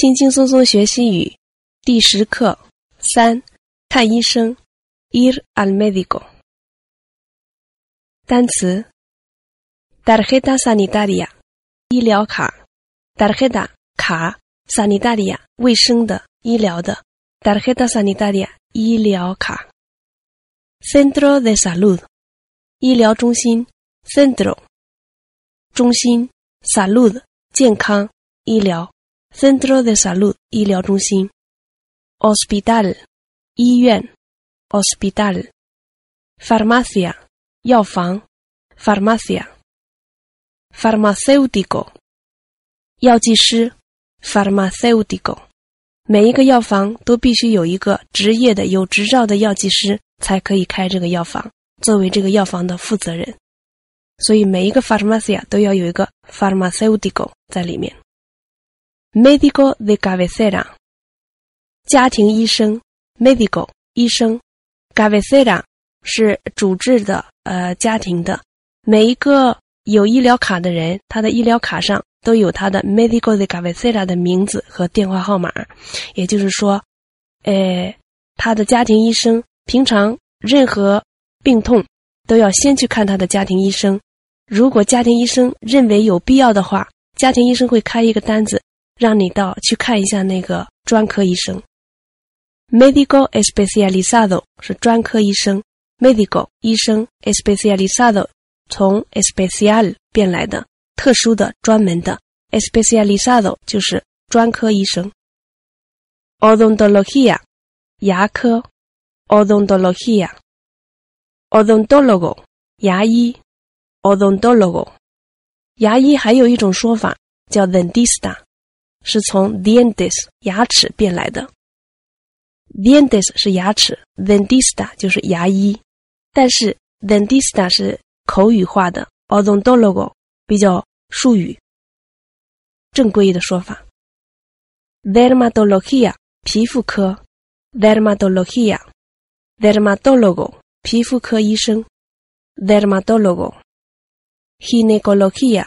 轻轻松松学西语，第十课三，看医生，ir al médico。单词：tarjeta sanitaria，医疗卡；tarjeta 卡，sanitaria 卫生的、医疗的；tarjeta sanitaria 医疗卡；centro de salud 医疗中心；centro 中心；salud 健康、医疗。Centro de Salud 医疗中心，Hospital 医院，Hospital Farmacia 药房，Farmacia Farmacéutico 药剂师，Farmacéutico 每一个药房都必须有一个职业的、有执照的药剂师才可以开这个药房，作为这个药房的负责人。所以每一个 Farmacia 都要有一个 Farmacéutico 在里面。Medical de cabecera，家庭医生。Medical 医生，cabecera 是主治的，呃，家庭的。每一个有医疗卡的人，他的医疗卡上都有他的 medical de cabecera 的名字和电话号码。也就是说，呃，他的家庭医生平常任何病痛都要先去看他的家庭医生。如果家庭医生认为有必要的话，家庭医生会开一个单子。让你到去看一下那个专科医生，medical especializado 是专科医生，medical 医生 especializado 从 especial 变来的，特殊的、专门的，especializado 就是专科医生。odontología 牙科，odontología，odontologo 牙医，odontologo 牙医还有一种说法叫 dentista。是从 dientes 牙齿变来的，dientes 是牙齿，dentista 就是牙医，但是 dentista 是口语化的，odontologo 比较术语，正规的说法。dermatología 皮肤科，dermatología dermatologo 皮肤科医生，dermatologo ginecología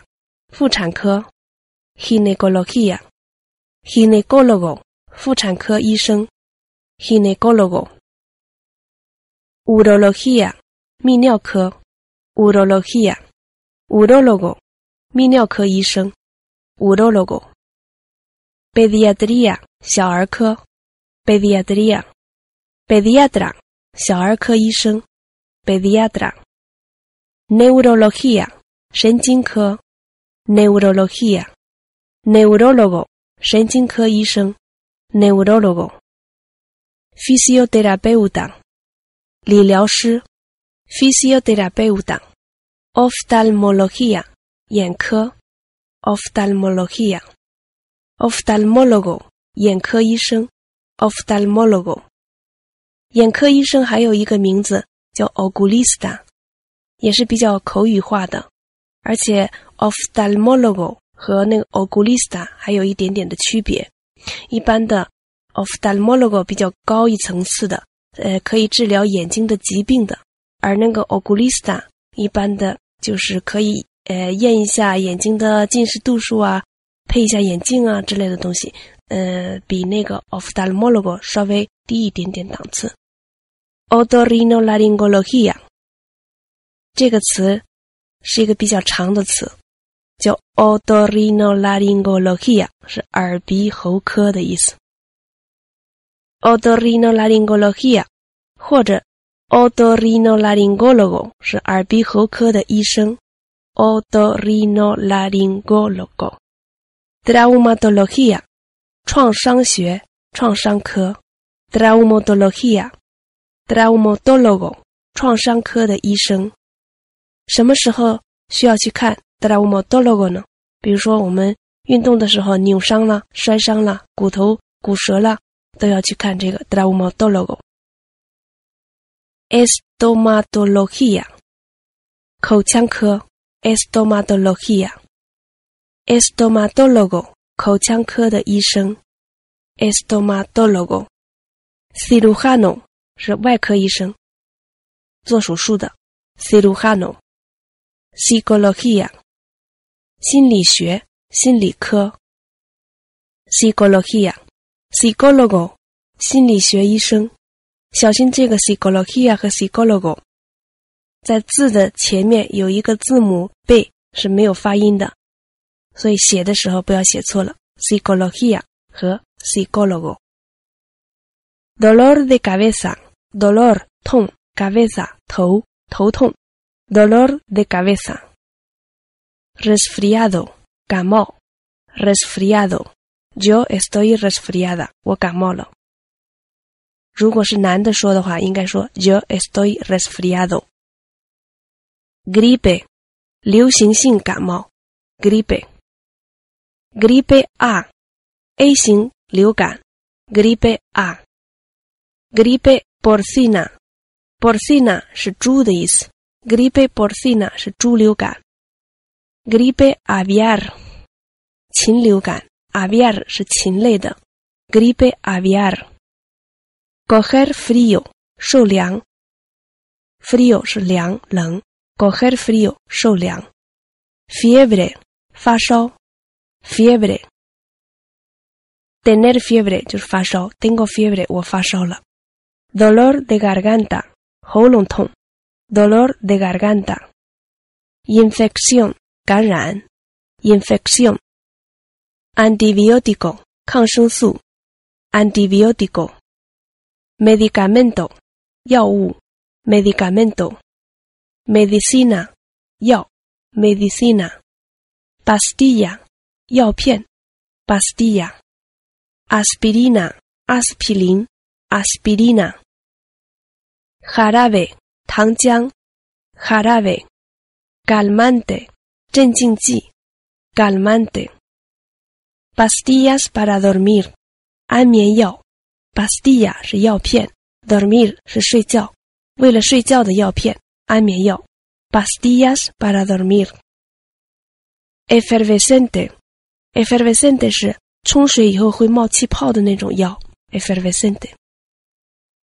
妇产科，ginecología ginecólogo 妇产科医生，ginecólogo。urología 泌尿科，urología。urólogo 泌尿科医生，urólogo。pediatría 小儿科，pediatría。pediatra 小儿科医生，pediatra。neurología 神经科，neurología。neurólogo 神经科医生，neurologo；physiotherapeuta，理疗师 （physiotherapeuta）、ophthalmologia 眼科；ophthalmología；ophthalmologo，眼科医生；ophthalmologo。眼科医生还有一个名字叫 oculista，也是比较口语化的，而且 ophthalmologo。和那个 oculista 还有一点点的区别。一般的 ophthalmologo 比较高一层次的，呃，可以治疗眼睛的疾病的；而那个 oculista 一般的就是可以呃验一下眼睛的近视度数啊，配一下眼镜啊之类的东西。呃，比那个 ophthalmologo 稍微低一点点档次。otorhinolaryngologia 这个词是一个比较长的词。叫 otorhinolaryngologia，是耳鼻喉科的意思。otorhinolaryngologia 或者 otorhinolaryngologo 是耳鼻喉科的医生。otorhinolaryngologo。traumatología 创伤学、创伤科。traumatología。traumatologo 创伤科的医生。什么时候需要去看？traumatologo 呢？比如说我们运动的时候扭伤了、摔伤了、骨头骨折了，都要去看这个 traumatologo。estomatologia 口腔科，estomatologia。estomatologo 口腔科的医生，estomatologo。cirujano 是外科医生，做手术的，cirujano。psicología 心理学、心理科 psicología，psicólogo，心理学医生。小心这个 psicología 和 psicólogo，在字的前面有一个字母 b 是没有发音的，所以写的时候不要写错了。psicología 和 psicólogo。dolor de cabeza，dolor 痛，cabeza 头头痛，dolor de cabeza。resfriado 感冒，resfriado。Yo estoy resfriada，我感冒了。如果是男的说的话，应该说 Yo estoy resfriado。gripe，流行性感冒，gripe。gripe A，A 型流感，gripe A。gripe porcina，porcina 是猪的意思，gripe porcina 是猪流感。 gripe aviar，禽流感。aviar 是禽类的，gripe aviar。coger frío 受凉，frío 是凉冷，coger frío 受凉。fiebre 发烧，fiebre。tener fiebre 就是发烧，tengo fiebre 我发烧了。dolor de garganta 喉咙痛，dolor de garganta。infección 感染，infección。antibiótico 抗生素，antibiótico。medicamento 药物，medicamento。medicina 药，medicina。pastilla 药片，pastilla。aspirina 阿司匹林，aspirina。jarabe 糖浆，jarabe。calmante 镇静剂，calmante。pastillas para dormir，安眠药。pastilla 是药片，dormir 是睡觉，为了睡觉的药片，安眠药。pastillas para dormir。effervescente，effervescente 是冲水以后会冒气泡的那种药。effervescente。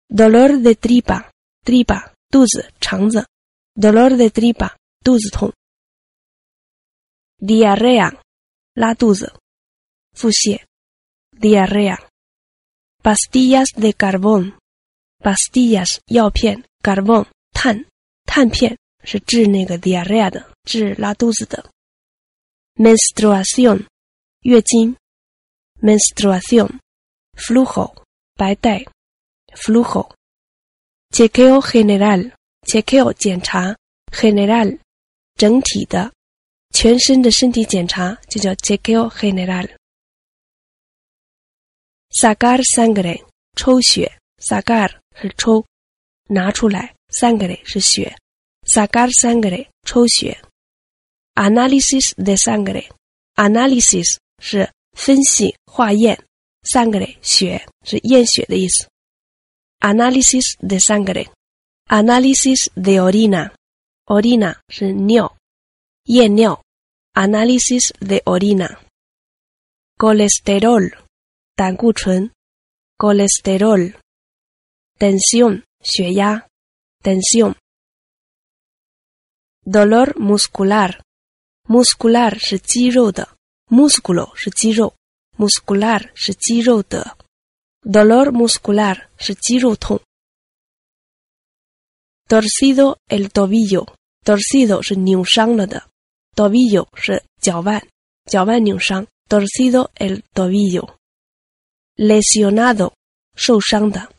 dolor de tripa，tripa 肚子肠子，dolor de tripa 肚子痛。diarrea 拉肚子。腹泻，diarrea，pastillas de carbón，pastillas 药片，carbón 碳碳片是治那个 diarrea 的，治拉肚子的。menstruación 月经，menstruación，flujo 白带，flujo，chequeo general，chequeo 检查，general 整体的， 全身的身体检查就叫 chequeo general。sacar sangre 抽血，sacar 是抽，拿出来，sangre 是血，sacar sangre 抽血 analysis de sangre，analysis 是分析化验，sangre 血是验血的意思 analysis de sangre，analysis de orina，orina 是尿，验尿，análisis de orina，colesterol。胆固醇，colesterol。tensión 血压，tensión。dolor muscular，muscular 是肌肉的，musculo 是肌肉，muscular 是肌肉的，dolor muscular 是肌肉痛。torcido el tobillo，torcido 是扭伤了的 ，tobillo 是脚腕，脚腕扭伤，torcido el tobillo。lesionado 受伤的，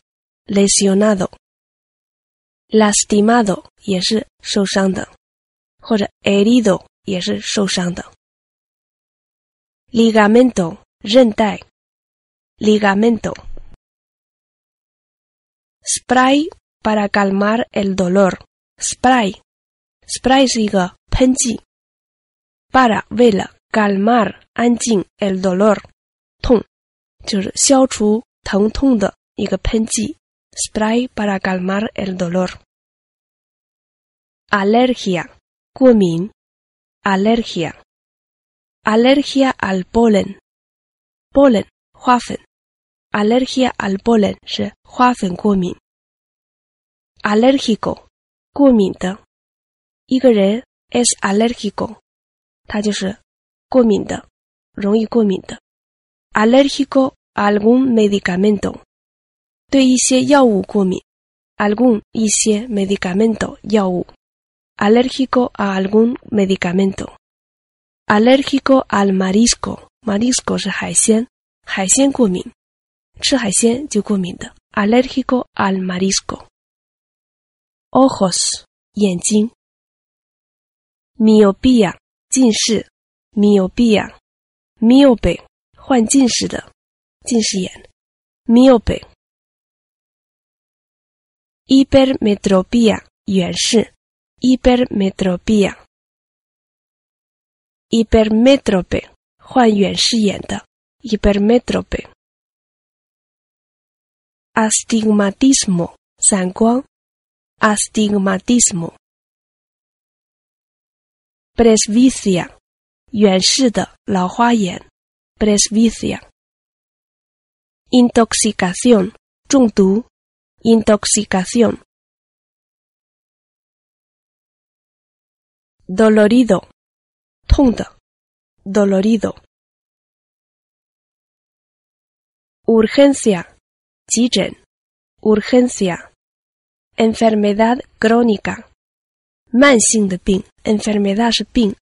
lesionado，lastimado 也是受伤的，或者 herido 也是受伤的。ligamento 韧带，ligamento，spray para calmar el dolor，spray，spray 是一个喷剂 ，para 为了 calmar 安静 el dolor 痛。就是消除疼痛的一个喷剂，spray para calmar el dolor。alergia 过敏，alergia。alergia al polen，polen 花粉，alergia al polen 是花粉过敏。alérgico 过敏的，一个人 es alérgico， 他就是过敏的，容易过敏的。 alérgico a algún medicamento，对一些药物过敏。algún 一些 medicamento 药物，alérgico a algún medicamento。alérgico al marisco，marisco 是海鲜，海鲜过敏，吃海鲜就过敏的。alérgico al marisco。ojos 眼睛，miopía 近视，miopía miope 患近视的，近视眼，miope。hipermetropía 远视，hipermetropia，hipermetrope 患远视眼的，hipermetrope。astigmatismo 散光，astigmatismo。presbicia 远视的老花眼，presbicia。intoxicación 中毒，intoxicación。dolorido 痛的，dolorido。urgencia 急诊，urgencia。enfermedad crónica 慢性的病，enfermedad 是病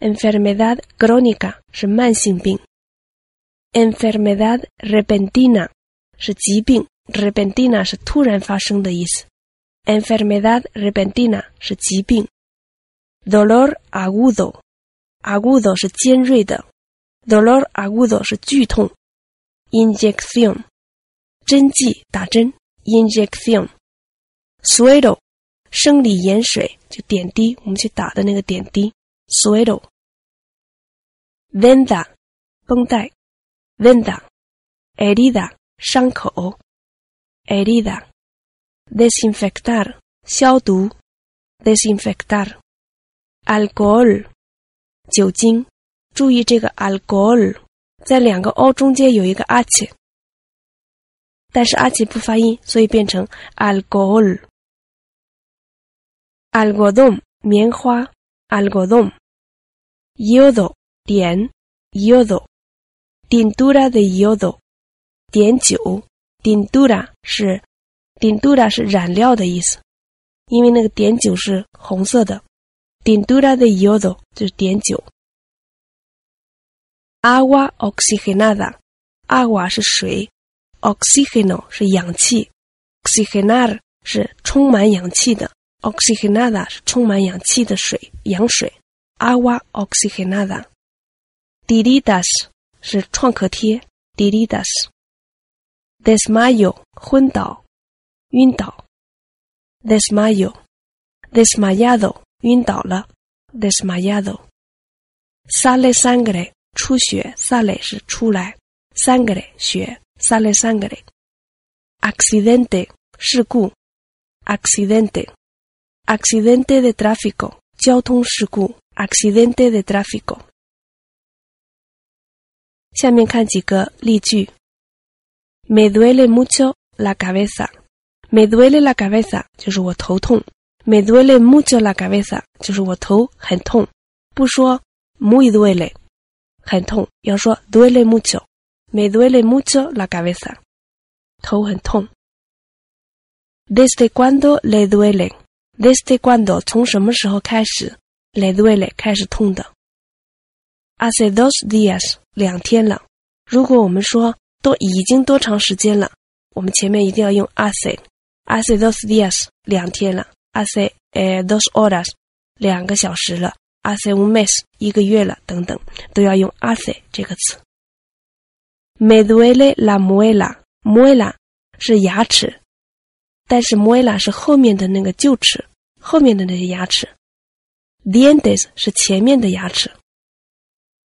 ，enfermedad crónica 是慢性病，enfermedad repentina 是疾病，repentina 是突然发生的意思，enfermedad repentina 是疾病，dolor agudo agudo 是尖锐的，dolor agudo 是剧痛，injección 针剂打针，injección suero 生理盐水就点滴，我们去打的那个点滴，suero，venda 绷带，venda，herida 伤口，herida，desinfectar 消毒，desinfectar，alcohol。酒精，注意这个 alcohol，在两个 o 中间有一个阿奇，但是阿奇不发音，所以变成 alcohol。algodón 棉花，algodón。yodo 碘，yodo。tintura de yodo 碘酒，tintura 是 tintura 是染料的意思，因为那个碘酒是红色的。tintura de yodo 就是碘酒。agua oxigenada，agua 是水，oxígeno 是氧气，oxigenar 是充满氧气的 ，oxigenada 是充满氧气的水，氧水。agua oxigenada。tiritas 是创可贴，tiritas。desmayo 昏倒，晕倒，desmayo，desmayado。晕倒了，desmayado。sale sangre，出血，sale 是出来，sangre 血，sale sangre。accidente 事故，accidente。 accidente de tráfico 交通事故，accidente de tráfico。下面看几个例句。Me duele mucho la cabeza。Me duele la cabeza 就是我头痛。Me duele mucho la cabeza，就是我头很痛。不说 muy duele，很痛，要说 duele mucho。Me duele mucho la cabeza，头很痛。Desde cuándo le Desde cuándo 从什么时候开始？Le duele 开始痛的。Hace dos días，两天了。如果我们说都已经多长时间了，我们前面一定要用 hace。Hace dos días，两天了。hace eh dos horas 两个小时了，hace un mes 一个月了，等等，都要用 hace 这个词。Me duele la muela，muela 是牙齿，但是 muela 是后面的那个臼齿，后面的那些牙齿。Dientes 是前面的牙齿。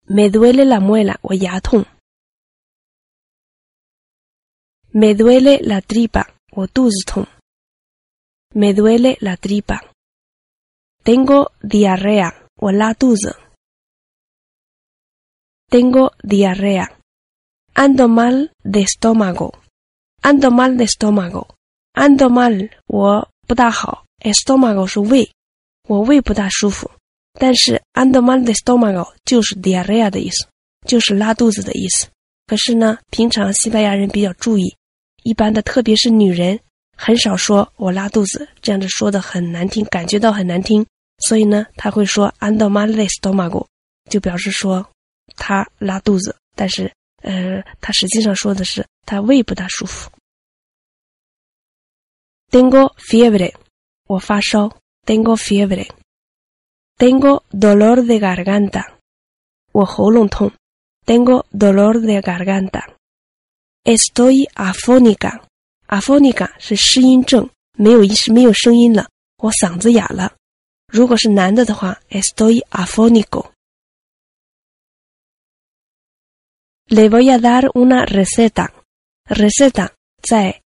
Me duele la muela，我牙痛。Me duele la tripa，我肚子痛。Me duele la tripa. Tengo diarrea o la Tengo diarrea. Ando mal de estómago. Ando mal de estómago. Ando mal 我不大好 ，estómago 是胃，我胃不大舒服。但是 ando mal de estómago 就是 diarrea 的意思，就是拉肚子的意思。可是呢，平常西班牙人比较注意，一般的，特别是女人，很少说我拉肚子，这样子说的很难听，感觉到很难听。所以呢，他会说 ando mal de estómago，就表示说他拉肚子，但是呃，他实际上说的是他胃不大舒服。tengo fiebre，我发烧；tengo fiebre。tengo dolor de garganta，我喉咙痛；tengo dolor de garganta。estoy afónica，afónica 是失音症，没有是没有声音了，我嗓子哑了。如果是男的的话，estoy afónico。Le voy a dar una receta。receta 在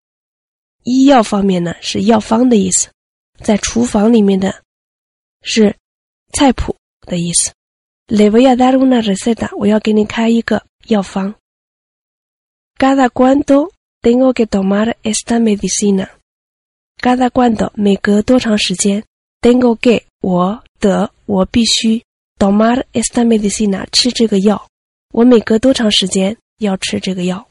医药方面呢是药方的意思，在厨房里面的是菜谱的意思。Le voy a dar una receta。我要给你开一个药方。Cada cuánto tengo que tomar esta medicina？Cada cuánto 每隔多长时间？Tengo que 我的我必须 tomar esta medicina 吃这个药。我每隔多长时间要吃这个药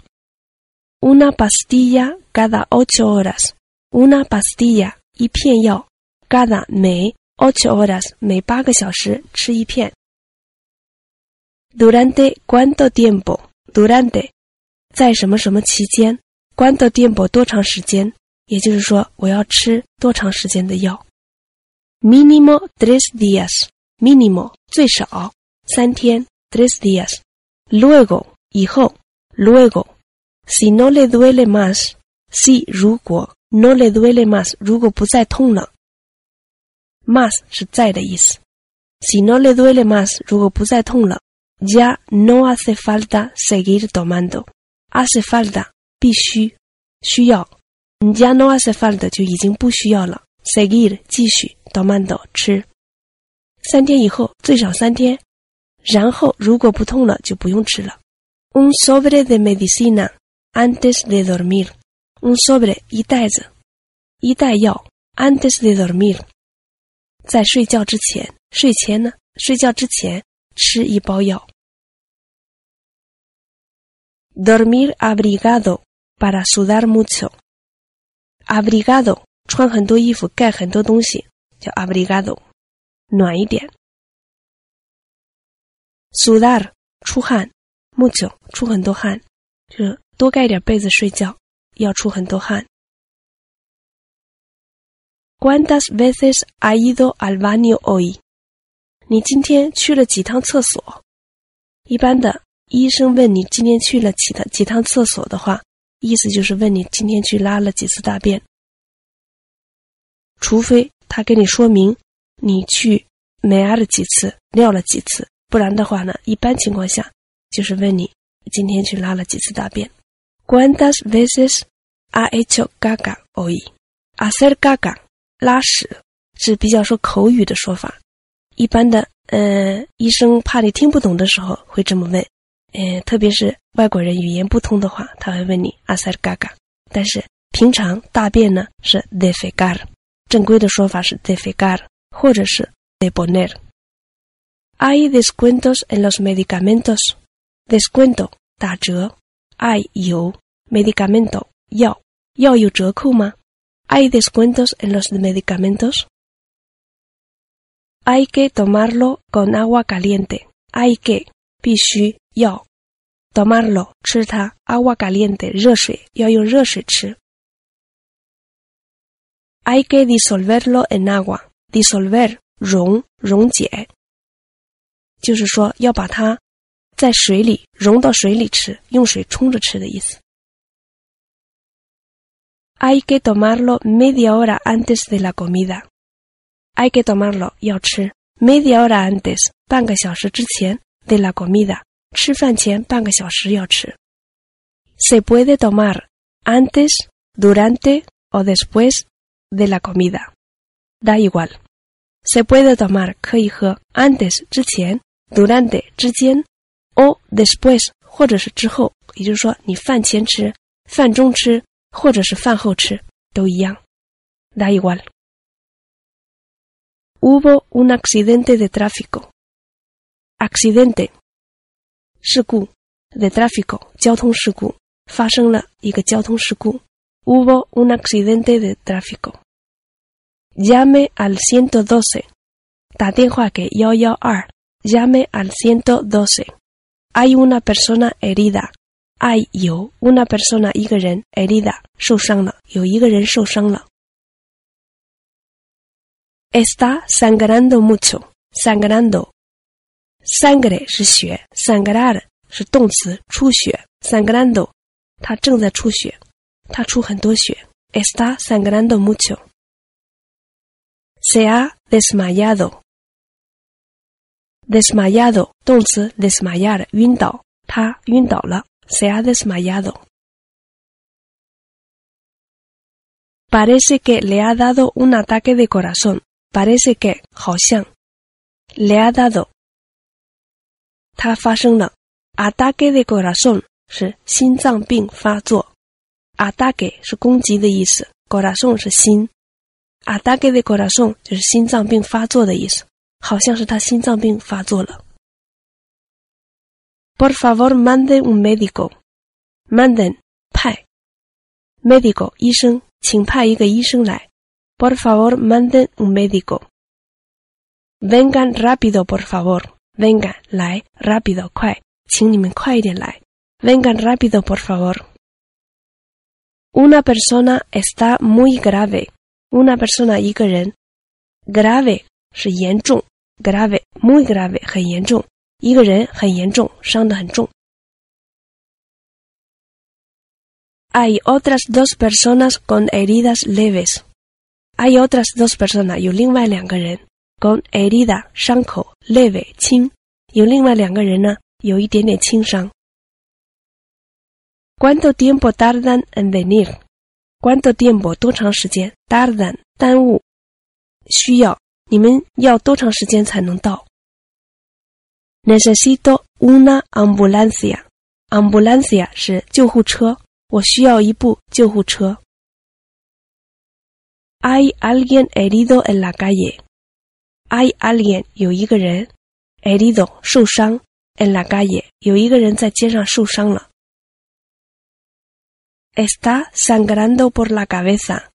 ？Una pastilla cada ocho horas。Una pastilla 一片药，cada 每 ocho horas 每八个小时吃一片。Durante cuánto tiempo？Durante 在什么什么期间？Cuánto tiempo 多长时间？也就是说，我要吃多长时间的药？Mínimo tres días, mínimo 最少三天 tres días. Luego 以后 luego. Si no le duele más, si 如果 no le duele más 如果不再痛了，más 是在的意思。Si no le duele más 如果不再痛了，ya no hace falta seguir tomando. Hace falta 必须需要，ya no hace falta 就已经不需要了。seguir 继续。tomando 吃，三天以后最少三天，然后如果不痛了就不用吃了。Un sobre de medicina antes de dormir. Un sobre 一袋子，一袋药。Antes de dormir，在睡觉之前，睡前呢？睡觉之前吃一包药。Dormir abrigado para sudar mucho. Abrigado 穿很多衣服，盖很多东西。叫 abrigado，暖一点。sudar 出汗，mucho 出很多汗，就是多盖点被子睡觉，要出很多汗。¿Cuántas veces ha ido al baño hoy？你今天去了几趟厕所？一般的医生问你今天去了几趟几趟厕所的话，意思就是问你今天去拉了几次大便，除非。他跟你说明，你去没拉了几次，尿了几次，不然的话呢，一般情况下就是问你今天去拉了几次大便。¿Cuántas veces ha hecho caca hoy? Hacer caca，拉屎是比较说口语的说法。一般的，呃，医生怕你听不懂的时候会这么问，呃，特别是外国人语言不通的话，他会问你 hacer caca。但是平常大便呢是 defecar。正规的说法是 defecar 或者是 deponer。Hay descuentos en los medicamentos. Descuento 打折，hay 有 medicamento 药药有折扣吗？Hay descuentos en los medicamentos. Hay que tomarlo con agua caliente. Hay que 必须要 tomarlo 吃它 agua caliente 热水要用热水吃。Hay que disolverlo en agua. Disolver 溶溶解，就是说要把它在水里溶到水里吃，用水冲着吃的意思。 Hay que tomarlo media hora antes de la comida. Hay que tomarlo 要吃 media hora antes 半个小时之前 de la comida 吃饭前半个小时要吃。Se puede tomar antes, durante o después de la comida. Da igual. Se puede tomar 可以喝 antes 之前，durante 之间，o después 或者是之后，也就是说你饭前吃、饭中吃 或者是饭后吃都一样。Da igual. Hubo un accidente de tráfico. Accidente 事故 de tráfico 交通事故，发生了一个交通事故。Hubo un accidente de tráfico. Llame al 112. 打电话给幺幺二。Llame al 112. Hay una persona herida. Hay 有 una persona 一个人 e r i d a 受伤了，有一个人受伤了。Está sangrando mucho. Sangrando. Sangre 是血，sangrar 是动词，出血。Sangrando，他正在出血，他出很多血。Está sangrando mucho. Se ha desmayado. Desmayado 动词 desmayar 晕倒，他晕倒了。se ha desmayado. Parece que le ha dado un ataque de corazón. Parece que, le ha dado. Ataque de corazón. Ataque de yis. Corazón. Ataque de corazón es Por favor, mande un médico. Manden 派，médico 医生，请派一个医生来。Por favor, manden un médico. Vengan rápido, por favor. Vengan 来，rápido 快，请你们快一点来。Vengan rápido, por favor. Una persona está muy grave. Una persona 一个人，grave 是严重，grave muy grave 很严重， 一个人很严重，伤得很重。Hay otras dos personas con heridas leves. Hay otras dos personas 有另外两个人 con herida 伤口 leve 轻，有另外两个人呢有一点点轻伤。¿Cuánto tiempo tardan en venir? ¿Cuánto tiempo 多长时间？tardan 耽误，需要你们要多长时间才能到 ？Necesito una ambulancia. Ambulancia 是救护车，我需要一部救护车。Hay alguien herido en la calle. Hay alguien 有一个人，herido 受伤，en la calle 有一个人在街上受伤了。Está sangrando por la cabeza.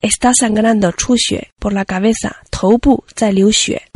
Está sangrando 出血 por la cabeza 头部在流血。